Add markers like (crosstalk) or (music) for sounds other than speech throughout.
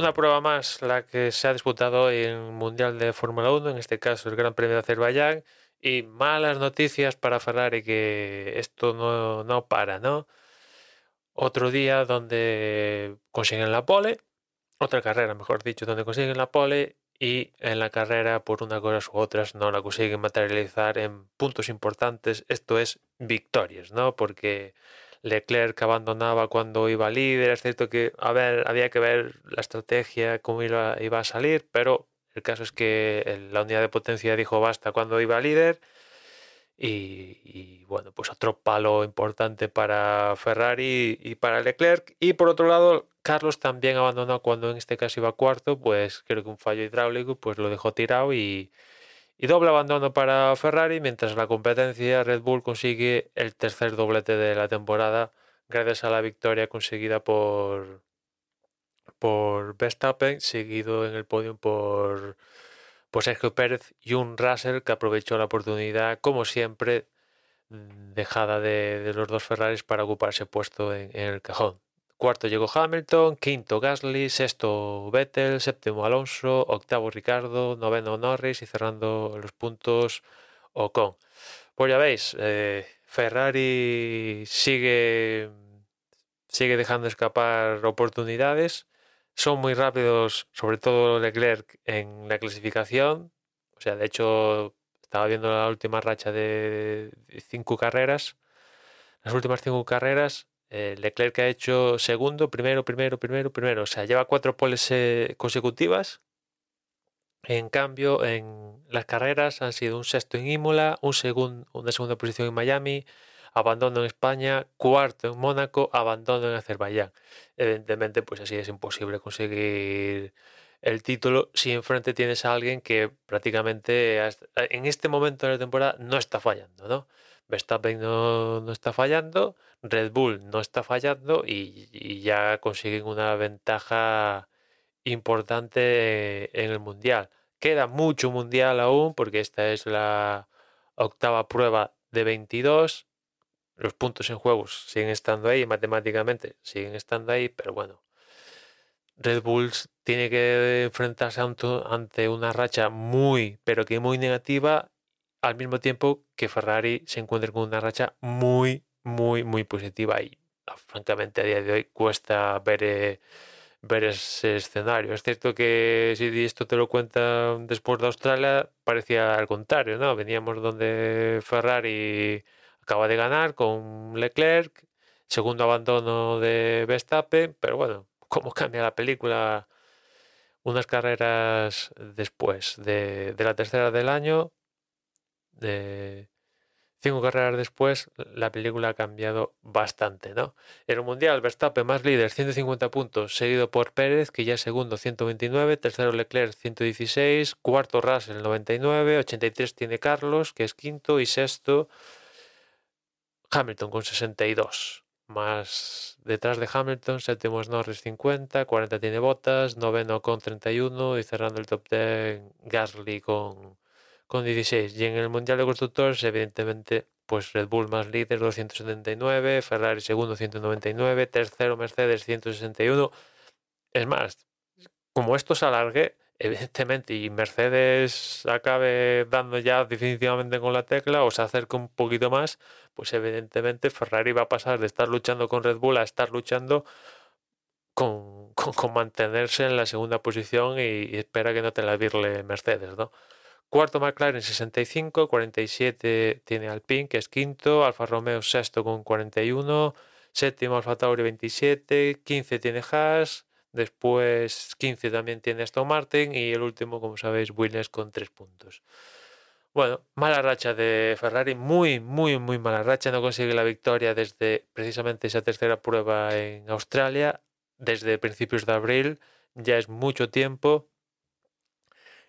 Una prueba más, la que se ha disputado en Mundial de Fórmula 1, en este caso el Gran Premio de Azerbaiyán, y malas noticias para Ferrari que esto no, no para, ¿no? Otro día donde consiguen la pole, otra carrera, mejor dicho, donde consiguen la pole y en la carrera, por una cosa u otras, no la consiguen materializar en puntos importantes, esto es victorias, ¿no? Porque Leclerc abandonaba cuando iba líder, es cierto que, a ver, había que ver la estrategia, cómo iba, iba a salir, pero el caso es que la unidad de potencia dijo basta cuando iba líder. Y, y, bueno, pues otro palo importante para Ferrari y para Leclerc. Y por otro lado, Carlos también abandonó cuando en este caso iba cuarto, pues creo que un fallo hidráulico pues lo dejó tirado y, y doble abandono para Ferrari, mientras la competencia Red Bull consigue el tercer doblete de la temporada gracias a la victoria conseguida por, por Verstappen, seguido en el podio por, por Sergio Pérez y un Russell que aprovechó la oportunidad, como siempre, dejada de, los dos Ferraris para ocuparse puesto en el cajón. Cuarto llegó Hamilton, quinto Gasly, sexto Vettel, séptimo Alonso, octavo Ricardo, noveno Norris y cerrando los puntos Ocon. Pues ya veis, eh, Ferrari sigue, sigue dejando escapar oportunidades. Son muy rápidos, sobre todo Leclerc en la clasificación. O sea, de hecho, estaba viendo la última racha de cinco carreras. Las últimas cinco carreras eh, Leclerc ha hecho segundo, primero, primero, primero, primero. O sea, lleva cuatro poles eh, consecutivas. En cambio, en las carreras han sido un sexto en Imola, un segundo, una segunda posición en Miami, abandono en España, cuarto en Mónaco, abandono en Azerbaiyán. Evidentemente, pues así es imposible conseguir el título si enfrente tienes a alguien que prácticamente en este momento de la temporada no está fallando, ¿no? Verstappen no, está fallando, Red Bull no está fallando y, ya consiguen una ventaja importante en el Mundial. Queda mucho Mundial aún porque esta es la octava prueba de 22. Los puntos en juegos siguen estando ahí, matemáticamente siguen estando ahí, pero bueno, Red Bull tiene que enfrentarse ante una racha muy, pero que muy negativa al mismo tiempo que Ferrari se encuentra con una racha muy, muy, muy positiva y ah, francamente a día de hoy cuesta ver, eh, ver ese escenario. Es cierto que si esto te lo cuenta después de Australia, parecía al contrario, ¿no? Veníamos donde Ferrari acaba de ganar con Leclerc, segundo abandono de Verstappen, pero bueno, (laughs) cómo cambia la película unas carreras después de, de la tercera del año de cinco carreras después, la película ha cambiado bastante, ¿no? En el Mundial, Verstappen más líder, 150 puntos, seguido por Pérez, que ya es segundo, 129, tercero Leclerc, 116, cuarto Russell, 99, 83 tiene Carlos, que es quinto, y sexto Hamilton con 62. Más detrás de Hamilton, séptimo es Norris 50, 40 tiene Bottas, noveno con 31 y cerrando el top 10 Gasly con con 16. Y en el Mundial de Constructores, evidentemente, pues Red Bull más líder 279, Ferrari segundo 199, tercero Mercedes 161. Es más, como esto se alargue, (laughs) evidentemente, y Mercedes acabe dando ya definitivamente con la tecla o se acerque un poquito más, pues evidentemente Ferrari va a pasar de estar luchando con Red Bull a estar luchando con, (laughs) con, mantenerse en la segunda posición y, y espera que no te la virle Mercedes, ¿no? Cuarto McLaren 65, 47 tiene Alpine, que es quinto, Alfa Romeo sexto con 41, séptimo Alfa Tauri 27, 15 tiene Haas, Después 15 también tiene Aston Martin y el último, como sabéis, Williams con 3 puntos. Bueno, mala racha de Ferrari, muy, muy, muy mala racha. No consigue la victoria desde precisamente esa tercera prueba en Australia, desde principios de abril. Ya es mucho tiempo.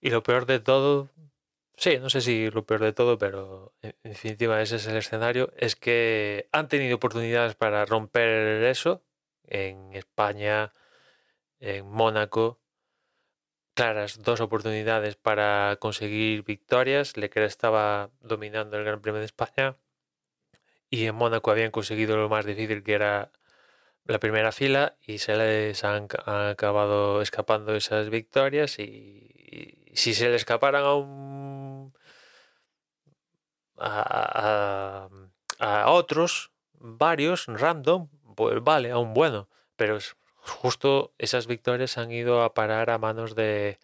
Y lo peor de todo, sí, no sé si lo peor de todo, pero en definitiva ese es el escenario, es que han tenido oportunidades para romper eso en España, en Mónaco, claras dos oportunidades para conseguir victorias. Leclerc estaba dominando el Gran Premio de España y en Mónaco habían conseguido lo más difícil que era la primera fila y se les han, acabado escapando esas victorias. Y, si se le escaparan a un a, a, otros varios random pues vale aún bueno pero justo esas victorias han ido a parar a manos de,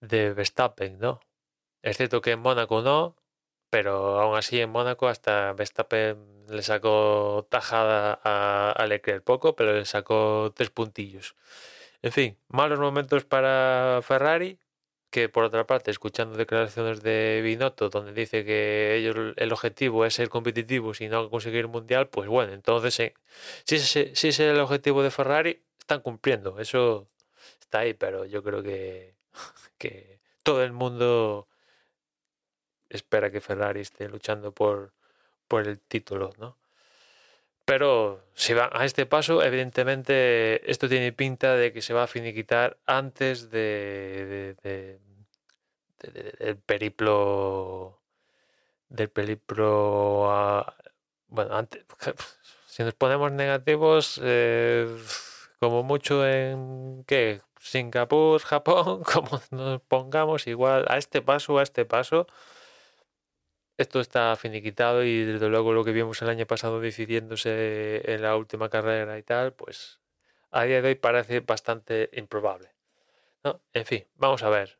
de Verstappen, ¿no? Es que en Mónaco no, pero aún así en Mónaco hasta Verstappen le sacó tajada a, a Leclerc poco, pero le sacó tres puntillos. En fin, malos momentos para Ferrari, que por otra parte, escuchando declaraciones de Binotto, donde dice que ellos el objetivo es ser competitivos y no conseguir mundial, pues bueno, entonces eh, si, si es el objetivo de Ferrari, están cumpliendo. Eso está ahí, pero yo creo que, (laughs) que todo el mundo espera que Ferrari esté luchando por, por el título, ¿no? Pero si va a este paso, evidentemente esto tiene pinta de que se va a finiquitar antes de, del periplo del periplo bueno antes (laughs) si nos ponemos negativos eh, como mucho en ¿qué? Singapur, (laughs) Japón, como nos pongamos igual a este paso, a este paso, esto está finiquitado y desde luego lo que vimos el año pasado decidiéndose en la última carrera y tal, pues a día de hoy parece bastante improbable. En fin, vamos a ver.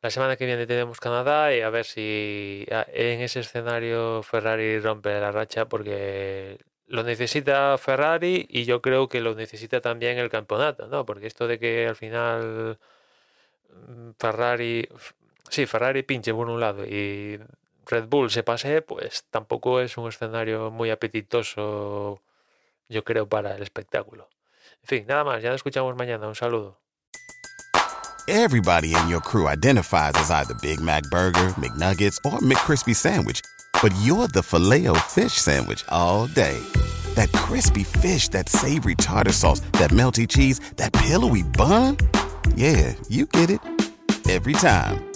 La semana que viene tenemos Canadá y a ver si ah, en ese escenario Ferrari rompe la racha porque lo necesita Ferrari y yo creo que lo necesita también el campeonato, ¿no? Porque esto de que al final mm, Ferrari, sí, Ferrari pinche por un lado y Red Bull se pase, pues tampoco es un escenario muy apetitoso, yo creo, para el espectáculo. En fin, nada más, ya nos escuchamos mañana. Un saludo. Everybody in your crew identifies as either Big Mac Burger, McNuggets, or McCrispy Sandwich. But you're the filet fish Sandwich all day. That crispy fish, that savory tartar sauce, that melty cheese, that pillowy bun. Yeah, you get it. Every time.